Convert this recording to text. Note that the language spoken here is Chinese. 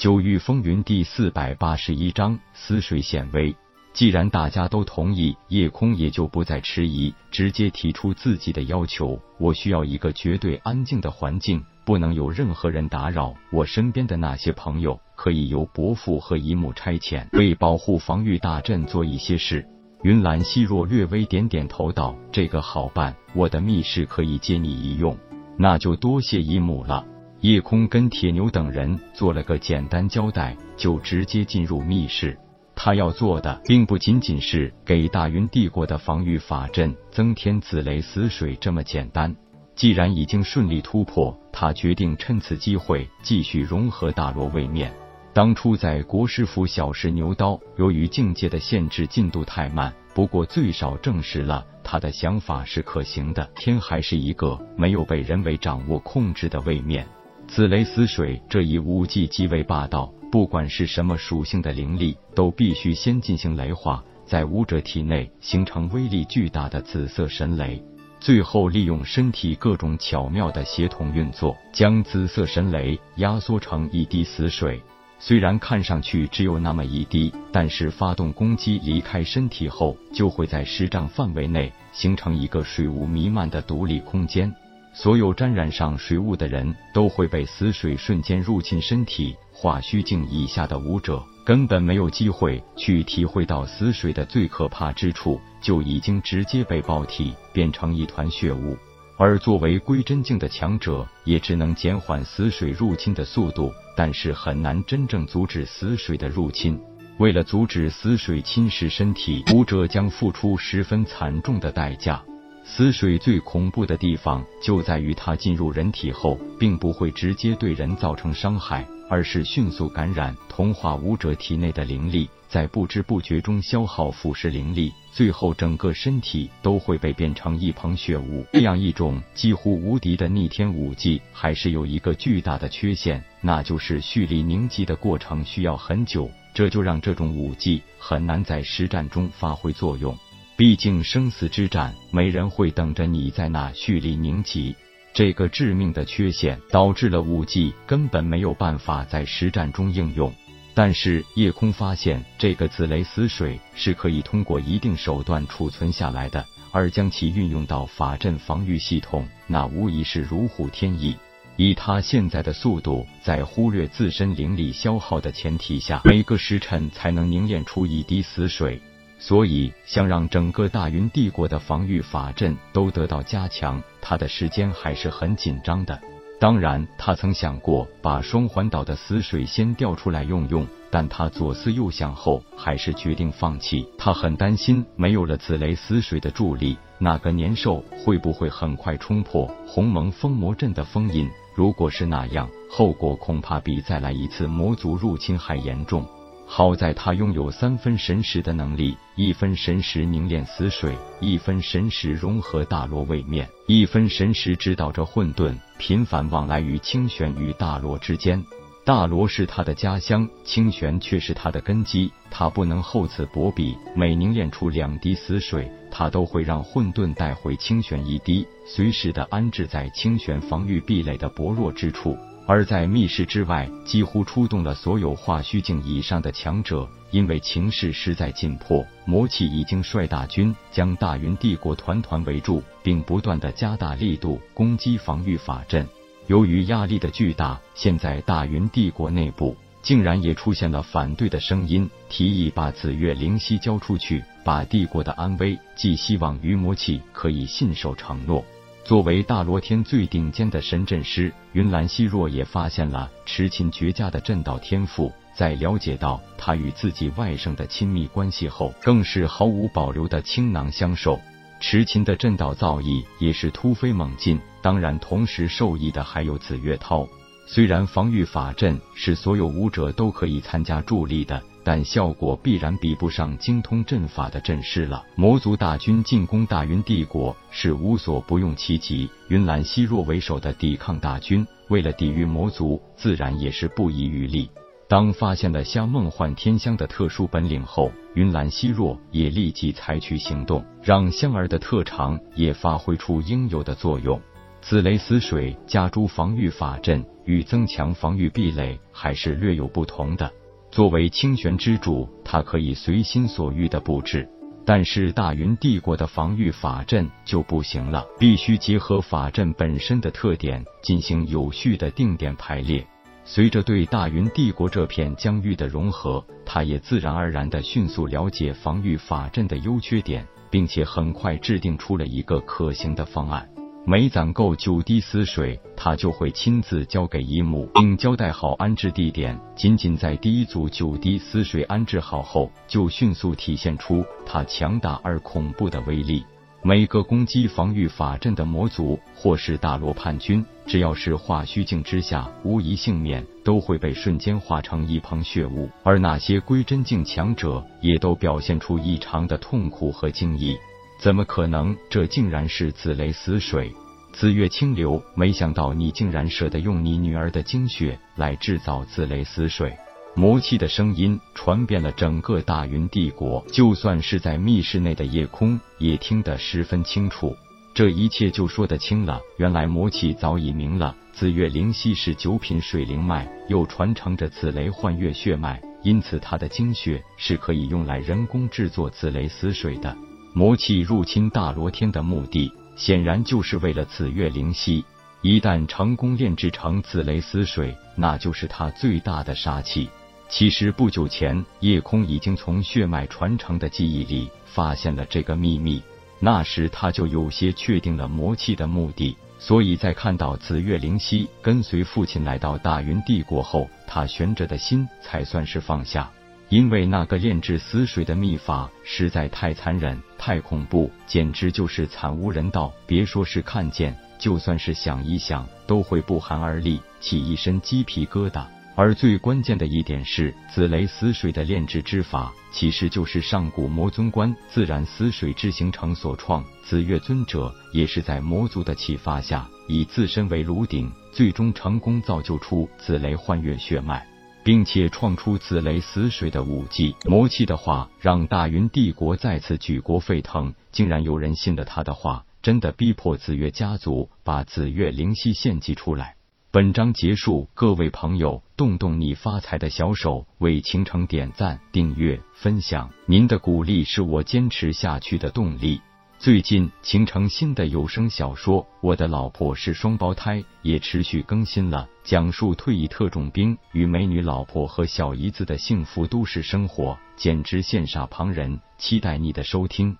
九域风云第四百八十一章死水显微。既然大家都同意，夜空也就不再迟疑，直接提出自己的要求。我需要一个绝对安静的环境，不能有任何人打扰。我身边的那些朋友，可以由伯父和姨母差遣，为保护防御大阵做一些事。云岚希若略微点点头道：“这个好办，我的密室可以借你一用。”那就多谢姨母了。夜空跟铁牛等人做了个简单交代，就直接进入密室。他要做的，并不仅仅是给大云帝国的防御法阵增添紫雷死水这么简单。既然已经顺利突破，他决定趁此机会继续融合大罗位面。当初在国师府小试牛刀，由于境界的限制，进度太慢。不过最少证实了他的想法是可行的。天还是一个没有被人为掌握控制的位面。紫雷死水这一武技极为霸道。不管是什么属性的灵力，都必须先进行雷化，在武者体内形成威力巨大的紫色神雷，最后利用身体各种巧妙的协同运作，将紫色神雷压缩成一滴死水。虽然看上去只有那么一滴，但是发动攻击离开身体后，就会在十丈范围内形成一个水雾弥漫的独立空间。所有沾染上水雾的人都会被死水瞬间入侵身体。化虚境以下的武者根本没有机会去体会到死水的最可怕之处，就已经直接被爆体变成一团血雾。而作为归真境的强者，也只能减缓死水入侵的速度，但是很难真正阻止死水的入侵。为了阻止死水侵蚀身体，武者将付出十分惨重的代价。死水最恐怖的地方就在于它进入人体后，并不会直接对人造成伤害。而是迅速感染、同化武者体内的灵力，在不知不觉中消耗、腐蚀灵力，最后整个身体都会被变成一捧血雾。这样一种几乎无敌的逆天武技，还是有一个巨大的缺陷，那就是蓄力凝集的过程需要很久，这就让这种武技很难在实战中发挥作用。毕竟生死之战，没人会等着你在那蓄力凝集。这个致命的缺陷导致了武技根本没有办法在实战中应用。但是夜空发现，这个紫雷死水是可以通过一定手段储存下来的，而将其运用到法阵防御系统，那无疑是如虎添翼。以他现在的速度，在忽略自身灵力消耗的前提下，每个时辰才能凝练出一滴死水。所以，想让整个大云帝国的防御法阵都得到加强，他的时间还是很紧张的。当然，他曾想过把双环岛的死水先调出来用用，但他左思右想后，还是决定放弃。他很担心，没有了紫雷死水的助力，那个年兽会不会很快冲破鸿蒙封魔阵的封印？如果是那样，后果恐怕比再来一次魔族入侵还严重。好在他拥有三分神识的能力，一分神识凝练死水，一分神识融合大罗位面，一分神识指导着混沌，频繁往来于清玄与大罗之间。大罗是他的家乡，清玄却是他的根基，他不能厚此薄彼。每凝练出两滴死水，他都会让混沌带回清玄一滴，随时的安置在清玄防御壁垒的薄弱之处。而在密室之外，几乎出动了所有化虚境以上的强者，因为情势实在紧迫，魔气已经率大军将大云帝国团团围住，并不断的加大力度攻击防御法阵。由于压力的巨大，现在大云帝国内部竟然也出现了反对的声音，提议把紫月灵犀交出去，把帝国的安危寄希望于魔气可以信守承诺。作为大罗天最顶尖的神阵师，云岚希若也发现了痴琴绝佳的阵道天赋。在了解到他与自己外甥的亲密关系后，更是毫无保留的倾囊相授。痴琴的阵道造诣也是突飞猛进，当然，同时受益的还有紫月涛。虽然防御法阵是所有武者都可以参加助力的。但效果必然比不上精通阵法的阵师了。魔族大军进攻大云帝国是无所不用其极，云岚希若为首的抵抗大军，为了抵御魔族，自然也是不遗余力。当发现了虾梦幻天香的特殊本领后，云岚希若也立即采取行动，让香儿的特长也发挥出应有的作用。紫雷死水加诸防御法阵与增强防御壁垒还是略有不同的。作为清玄之主，他可以随心所欲的布置，但是大云帝国的防御法阵就不行了，必须结合法阵本身的特点进行有序的定点排列。随着对大云帝国这片疆域的融合，他也自然而然的迅速了解防御法阵的优缺点，并且很快制定出了一个可行的方案。每攒够九滴死水，他就会亲自交给一木，并交代好安置地点。仅仅在第一组九滴死水安置好后，就迅速体现出他强大而恐怖的威力。每个攻击防御法阵的魔族或是大罗叛军，只要是化虚境之下，无一幸免，都会被瞬间化成一捧血雾。而那些归真境强者，也都表现出异常的痛苦和惊异。怎么可能？这竟然是紫雷死水，紫月清流。没想到你竟然舍得用你女儿的精血来制造紫雷死水。魔气的声音传遍了整个大云帝国，就算是在密室内的夜空也听得十分清楚。这一切就说得清了。原来魔气早已明了，紫月灵犀是九品水灵脉，又传承着紫雷幻月血脉，因此它的精血是可以用来人工制作紫雷死水的。魔气入侵大罗天的目的，显然就是为了紫月灵犀。一旦成功炼制成紫雷丝水，那就是他最大的杀器。其实不久前，夜空已经从血脉传承的记忆里发现了这个秘密，那时他就有些确定了魔气的目的。所以在看到紫月灵犀跟随父亲来到大云帝国后，他悬着的心才算是放下。因为那个炼制死水的秘法实在太残忍、太恐怖，简直就是惨无人道。别说是看见，就算是想一想，都会不寒而栗，起一身鸡皮疙瘩。而最关键的一点是，紫雷死水的炼制之法，其实就是上古魔尊观自然死水之形成所创。紫月尊者也是在魔族的启发下，以自身为炉鼎，最终成功造就出紫雷幻月血脉。并且创出紫雷死水的武技魔气的话，让大云帝国再次举国沸腾。竟然有人信了他的话，真的逼迫紫月家族把紫月灵犀献祭出来。本章结束，各位朋友，动动你发财的小手，为倾城点赞、订阅、分享，您的鼓励是我坚持下去的动力。最近，形成新的有声小说《我的老婆是双胞胎》也持续更新了，讲述退役特种兵与美女老婆和小姨子的幸福都市生活，简直羡煞旁人。期待你的收听。